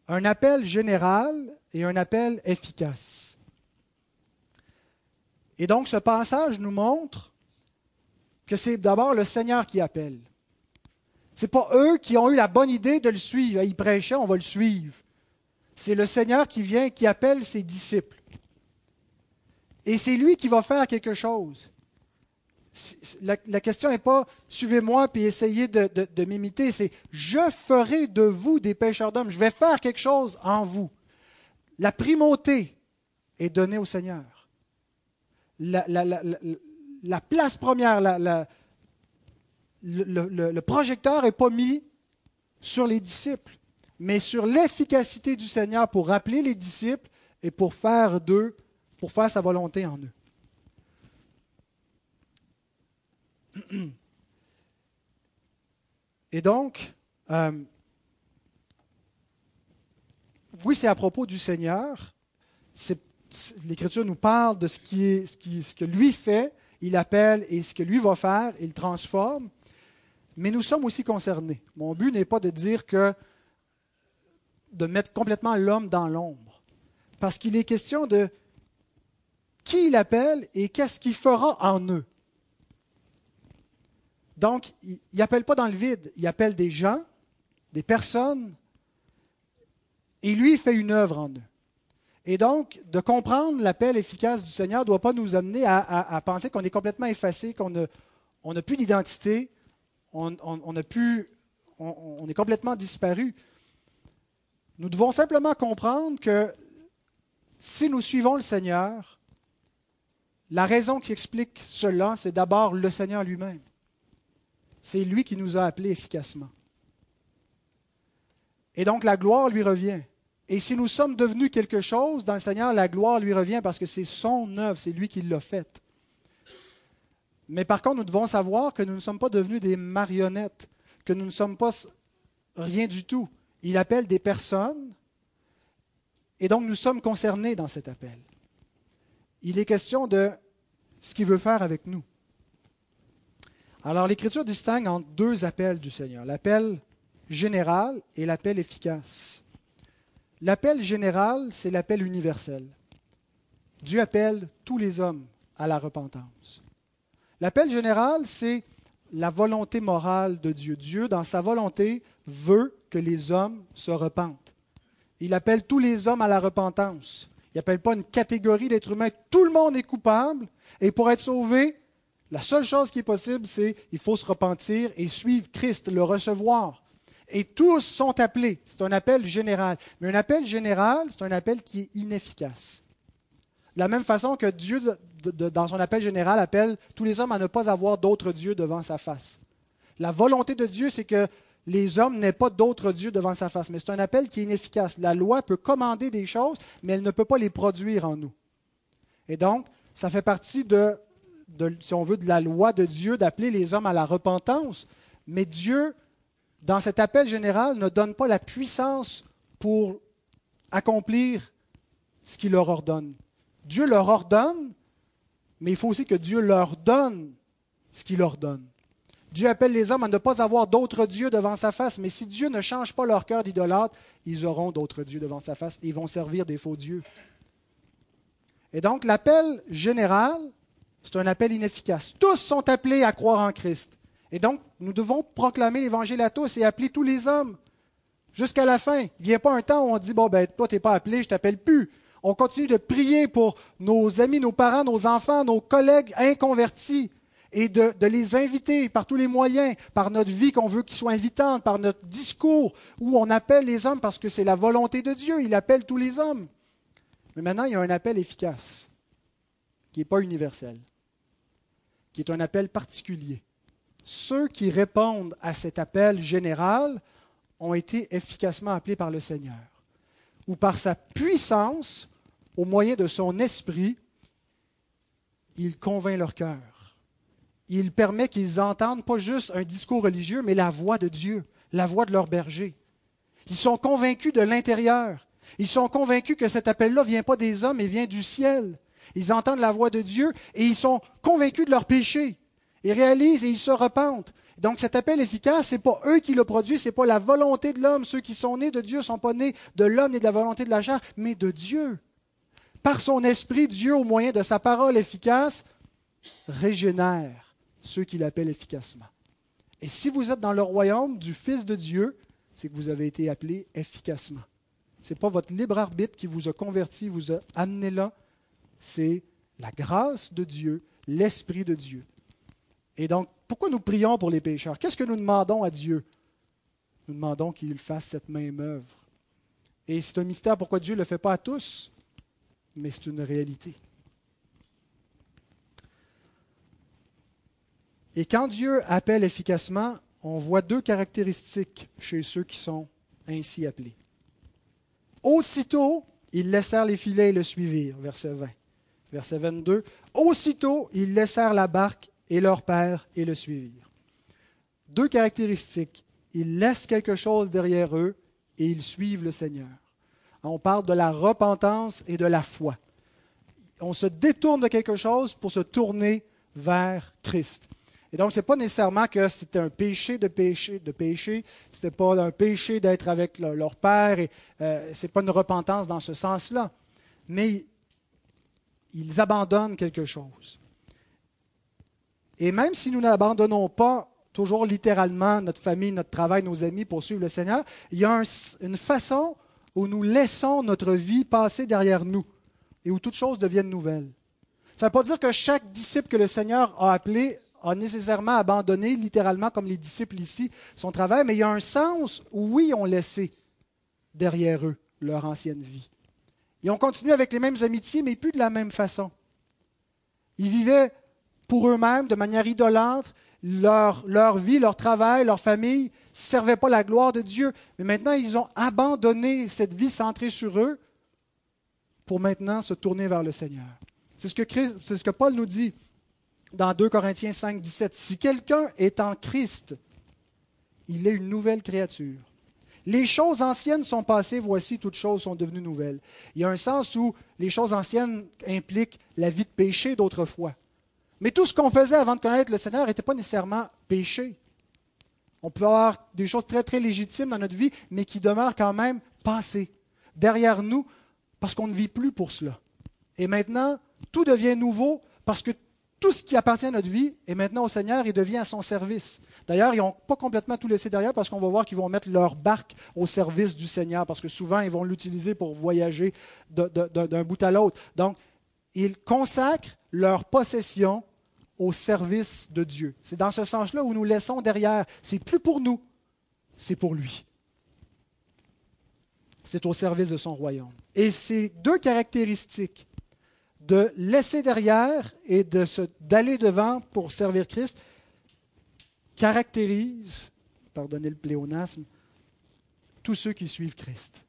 un appel général et un appel efficace. Et donc ce passage nous montre que c'est d'abord le Seigneur qui appelle. Ce n'est pas eux qui ont eu la bonne idée de le suivre. Ils prêchaient, on va le suivre. C'est le Seigneur qui vient, qui appelle ses disciples. Et c'est lui qui va faire quelque chose. La, question n'est pas suivez-moi puis essayez de, m'imiter, c'est je ferai de vous des pêcheurs d'hommes, je vais faire quelque chose en vous. La primauté est donnée au Seigneur. La, la place première, la, le, projecteur n'est pas mis sur les disciples, mais sur l'efficacité du Seigneur pour rappeler les disciples et pour faire d'eux, pour faire sa volonté en eux. Et donc, euh, oui, c'est à propos du Seigneur. L'Écriture nous parle de ce, qui est, ce, qui, ce que lui fait, il appelle et ce que lui va faire, il transforme mais nous sommes aussi concernés. Mon but n'est pas de dire que de mettre complètement l'homme dans l'ombre, parce qu'il est question de qui il appelle et qu'est-ce qu'il fera en eux. Donc, il n'appelle pas dans le vide, il appelle des gens, des personnes, et lui fait une œuvre en eux. Et donc, de comprendre l'appel efficace du Seigneur ne doit pas nous amener à, penser qu'on est complètement effacé, qu'on n'a plus d'identité, on, on, est complètement disparu. Nous devons simplement comprendre que si nous suivons le Seigneur, la raison qui explique cela, c'est d'abord le Seigneur lui-même. C'est lui qui nous a appelés efficacement. Et donc la gloire lui revient. Et si nous sommes devenus quelque chose dans le Seigneur, la gloire lui revient parce que c'est son œuvre, c'est lui qui l'a faite. Mais par contre, nous devons savoir que nous ne sommes pas devenus des marionnettes, que nous ne sommes pas rien du tout. Il appelle des personnes et donc nous sommes concernés dans cet appel. Il est question de ce qu'il veut faire avec nous. Alors l'Écriture distingue entre deux appels du Seigneur, l'appel général et l'appel efficace. L'appel général, c'est l'appel universel. Dieu appelle tous les hommes à la repentance. L'appel général, c'est la volonté morale de Dieu. Dieu, dans sa volonté, veut que les hommes se repentent. Il appelle tous les hommes à la repentance. Il n'appelle pas une catégorie d'êtres humains. Tout le monde est coupable. Et pour être sauvé, la seule chose qui est possible, c'est il faut se repentir et suivre Christ, le recevoir. Et tous sont appelés. C'est un appel général. Mais un appel général, c'est un appel qui est inefficace. De la même façon que Dieu, dans son appel général, appelle tous les hommes à ne pas avoir d'autres dieux devant sa face. La volonté de Dieu, c'est que les hommes n'aient pas d'autres dieux devant sa face. Mais c'est un appel qui est inefficace. La loi peut commander des choses, mais elle ne peut pas les produire en nous. Et donc, ça fait partie de, si on veut, de la loi de Dieu d'appeler les hommes à la repentance. Mais Dieu, dans cet appel général, ne donne pas la puissance pour accomplir ce qu'il leur ordonne. Dieu leur ordonne, mais il faut aussi que Dieu leur donne ce qu'il leur donne. Dieu appelle les hommes à ne pas avoir d'autres dieux devant sa face, mais si Dieu ne change pas leur cœur d'idolâtre, ils auront d'autres dieux devant sa face et ils vont servir des faux dieux. Et donc l'appel général, c'est un appel inefficace. Tous sont appelés à croire en Christ. Et donc nous devons proclamer l'évangile à tous et appeler tous les hommes jusqu'à la fin. Il ne vient pas un temps où on dit, bon, ben, toi, tu n'es pas appelé, je t'appelle plus. On continue de prier pour nos amis, nos parents, nos enfants, nos collègues inconvertis et de, les inviter par tous les moyens, par notre vie qu'on veut qu'ils soient invitants, par notre discours où on appelle les hommes parce que c'est la volonté de Dieu, il appelle tous les hommes. Mais maintenant, il y a un appel efficace qui n'est pas universel, qui est un appel particulier. Ceux qui répondent à cet appel général ont été efficacement appelés par le Seigneur, ou par sa puissance, au moyen de son esprit, il convainc leur cœur il permet qu'ils entendent pas juste un discours religieux, mais la voix de Dieu, la voix de leur berger. Ils sont convaincus de l'intérieur. Ils sont convaincus que cet appel-là ne vient pas des hommes, mais vient du ciel. Ils entendent la voix de Dieu et ils sont convaincus de leur péché. Ils réalisent et ils se repentent. Donc cet appel efficace, ce n'est pas eux qui le produisent, ce n'est pas la volonté de l'homme. Ceux qui sont nés de Dieu ne sont pas nés de l'homme et de la volonté de la chair, mais de Dieu. Par son esprit, Dieu, au moyen de sa parole efficace, régénère ceux qui l'appellent efficacement. Et si vous êtes dans le royaume du Fils de Dieu, c'est que vous avez été appelé efficacement. Ce n'est pas votre libre arbitre qui vous a converti, vous a amené là. C'est la grâce de Dieu, l'Esprit de Dieu. Et donc, pourquoi nous prions pour les pécheurs? Qu'est-ce que nous demandons à Dieu? Nous demandons qu'il fasse cette même œuvre. Et c'est un mystère pourquoi Dieu ne le fait pas à tous, mais c'est une réalité. Et quand Dieu appelle efficacement, on voit deux caractéristiques chez ceux qui sont ainsi appelés. Aussitôt, ils laissèrent les filets et le suivirent, verset 20. Verset 22, aussitôt, ils laissèrent la barque et leur père et le suivirent. Deux caractéristiques. Ils laissent quelque chose derrière eux et ils suivent le Seigneur. On parle de la repentance et de la foi. On se détourne de quelque chose pour se tourner vers Christ. Et donc, ce n'est pas nécessairement que c'était un péché de péché, de péché. Ce n'était pas un péché d'être avec leur père. Et, euh, ce n'est pas une repentance dans ce sens-là. Mais ils abandonnent quelque chose. Et même si nous n'abandonnons pas toujours littéralement notre famille, notre travail, nos amis pour suivre le Seigneur, il y a une façon où nous laissons notre vie passer derrière nous et où toutes choses deviennent nouvelles. Ça ne veut pas dire que chaque disciple que le Seigneur a appelé a nécessairement abandonné, littéralement comme les disciples ici, son travail, mais il y a un sens où oui, ils ont laissé derrière eux leur ancienne vie. Ils ont continué avec les mêmes amitiés, mais plus de la même façon. Ils vivaient pour eux-mêmes de manière idolâtre. Leur, vie, leur travail, leur famille ne servaient pas la gloire de Dieu. Mais maintenant, ils ont abandonné cette vie centrée sur eux pour maintenant se tourner vers le Seigneur. C'est ce c'est ce que Paul nous dit dans 2 Corinthiens 5, 17. Si quelqu'un est en Christ, il est une nouvelle créature. Les choses anciennes sont passées, voici, toutes choses sont devenues nouvelles. Il y a un sens où les choses anciennes impliquent la vie de péché d'autrefois. Mais tout ce qu'on faisait avant de connaître le Seigneur n'était pas nécessairement péché. On peut avoir des choses très, très légitimes dans notre vie, mais qui demeurent quand même passées, derrière nous, parce qu'on ne vit plus pour cela. Et maintenant, tout devient nouveau parce que tout ce qui appartient à notre vie est maintenant au Seigneur et devient à son service. D'ailleurs, ils n'ont pas complètement tout laissé derrière parce qu'on va voir qu'ils vont mettre leur barque au service du Seigneur parce que souvent, ils vont l'utiliser pour voyager d'un bout à l'autre. Donc, ils consacrent leur possession au service de Dieu. C'est dans ce sens-là où nous laissons derrière. C'est plus pour nous, c'est pour lui. C'est au service de son royaume. Et ces deux caractéristiques de laisser derrière et d'aller devant pour servir Christ caractérise, pardonnez le pléonasme, tous ceux qui suivent Christ.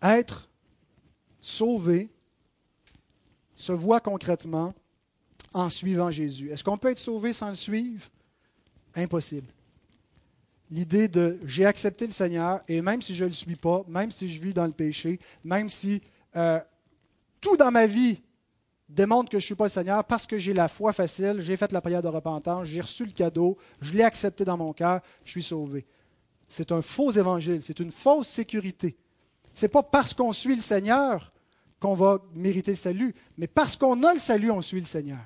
Être sauvé se voit concrètement en suivant Jésus. Est-ce qu'on peut être sauvé sans le suivre? Impossible. L'idée de j'ai accepté le Seigneur et même si je ne le suis pas, même si je vis dans le péché, même si euh, tout dans ma vie démontre que je ne suis pas le Seigneur parce que j'ai la foi facile, j'ai fait la prière de repentance, j'ai reçu le cadeau, je l'ai accepté dans mon cœur, je suis sauvé. C'est un faux évangile, c'est une fausse sécurité. Ce n'est pas parce qu'on suit le Seigneur qu'on va mériter le salut, mais parce qu'on a le salut, on suit le Seigneur.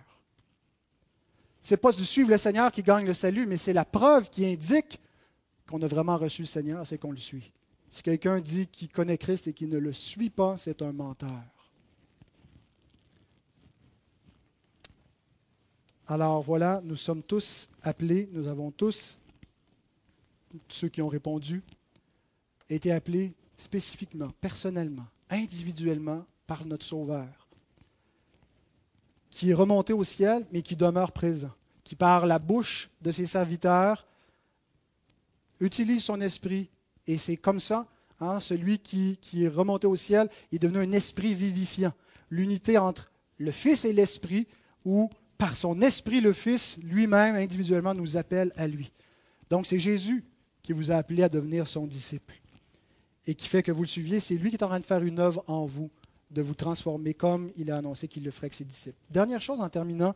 Ce n'est pas de suivre le Seigneur qui gagne le salut, mais c'est la preuve qui indique qu'on a vraiment reçu le Seigneur, c'est qu'on le suit. Si quelqu'un dit qu'il connaît Christ et qu'il ne le suit pas, c'est un menteur. Alors voilà, nous sommes tous appelés, nous avons tous, ceux qui ont répondu, été appelés spécifiquement, personnellement, individuellement par notre Sauveur, qui est remonté au ciel, mais qui demeure présent, qui par la bouche de ses serviteurs utilise son esprit, et c'est comme ça, hein, celui qui, qui est remonté au ciel est devenu un esprit vivifiant. L'unité entre le Fils et l'Esprit, où par son esprit, le Fils lui-même, individuellement, nous appelle à lui. Donc c'est Jésus qui vous a appelé à devenir son disciple et qui fait que vous le suiviez. C'est lui qui est en train de faire une œuvre en vous, de vous transformer comme il a annoncé qu'il le ferait avec ses disciples. Dernière chose en terminant,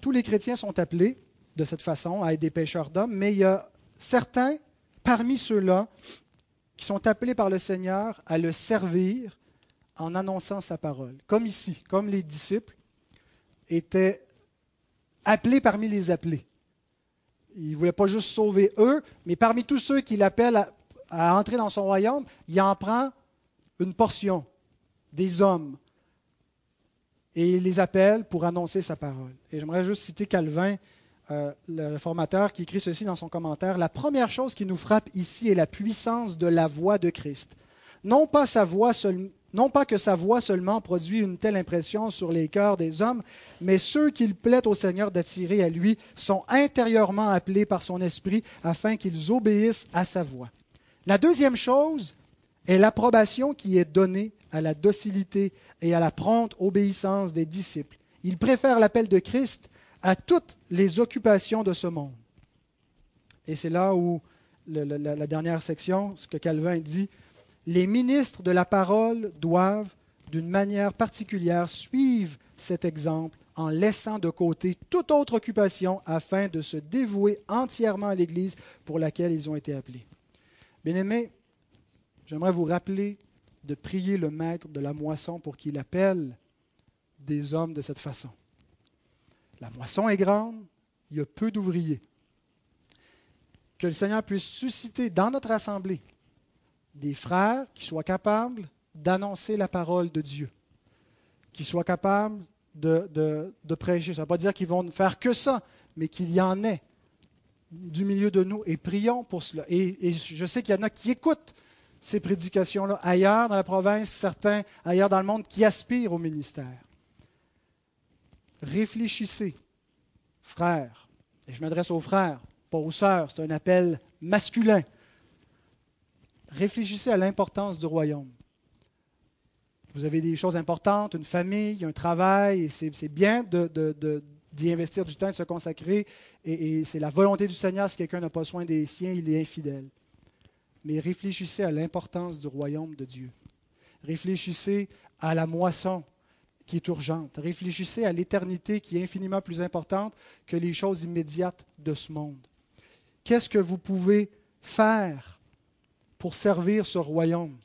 tous les chrétiens sont appelés de cette façon à être des pêcheurs d'hommes, mais il y a certains parmi ceux-là qui sont appelés par le Seigneur à le servir en annonçant sa parole. Comme ici, comme les disciples étaient appelés parmi les appelés. Il ne voulait pas juste sauver eux, mais parmi tous ceux qu'il appelle à, à, entrer dans son royaume, il en prend une portion, des hommes, et il les appelle pour annoncer sa parole. Et j'aimerais juste citer Calvin, euh, le réformateur, qui écrit ceci dans son commentaire. La première chose qui nous frappe ici est la puissance de la voix de Christ. Non pas sa voix seulement non pas que sa voix seulement produit une telle impression sur les cœurs des hommes, mais ceux qu'il plaît au Seigneur d'attirer à lui sont intérieurement appelés par son esprit afin qu'ils obéissent à sa voix. La deuxième chose est l'approbation qui est donnée à la docilité et à la prompte obéissance des disciples. Ils préfèrent l'appel de Christ à toutes les occupations de ce monde. Et c'est là où la, la dernière section, ce que Calvin dit, les ministres de la parole doivent, d'une manière particulière, suivre cet exemple en laissant de côté toute autre occupation afin de se dévouer entièrement à l'Église pour laquelle ils ont été appelés. Bien-aimés, j'aimerais vous rappeler de prier le maître de la moisson pour qu'il appelle des hommes de cette façon. La moisson est grande, il y a peu d'ouvriers. Que le Seigneur puisse susciter dans notre assemblée des frères qui soient capables d'annoncer la parole de Dieu, qui soient capables de, prêcher. Ça ne veut pas dire qu'ils vont faire que ça, mais qu'il y en ait du milieu de nous et prions pour cela. Et je sais qu'il y en a qui écoutent ces prédications-là ailleurs dans la province, certains ailleurs dans le monde qui aspirent au ministère. Réfléchissez, frères, et je m'adresse aux frères, pas aux sœurs, c'est un appel masculin réfléchissez à l'importance du royaume. Vous avez des choses importantes, une famille, un travail, et c'est bien d'y investir du temps, de se consacrer, et, c'est la volonté du Seigneur, si quelqu'un n'a pas soin des siens, il est infidèle. Mais réfléchissez à l'importance du royaume de Dieu. Réfléchissez à la moisson qui est urgente. Réfléchissez à l'éternité qui est infiniment plus importante que les choses immédiates de ce monde. Qu'est-ce que vous pouvez faire pour servir ce royaume?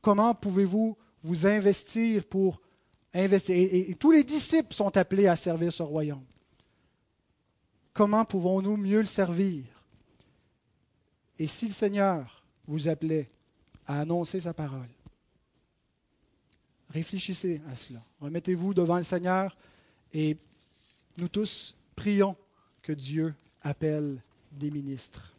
Comment pouvez-vous vous investir pour investir? Et, tous les disciples sont appelés à servir ce royaume. Comment pouvons-nous mieux le servir? Et si le Seigneur vous appelait à annoncer sa parole, réfléchissez à cela. Remettez-vous devant le Seigneur et nous tous prions que Dieu appelle des ministres.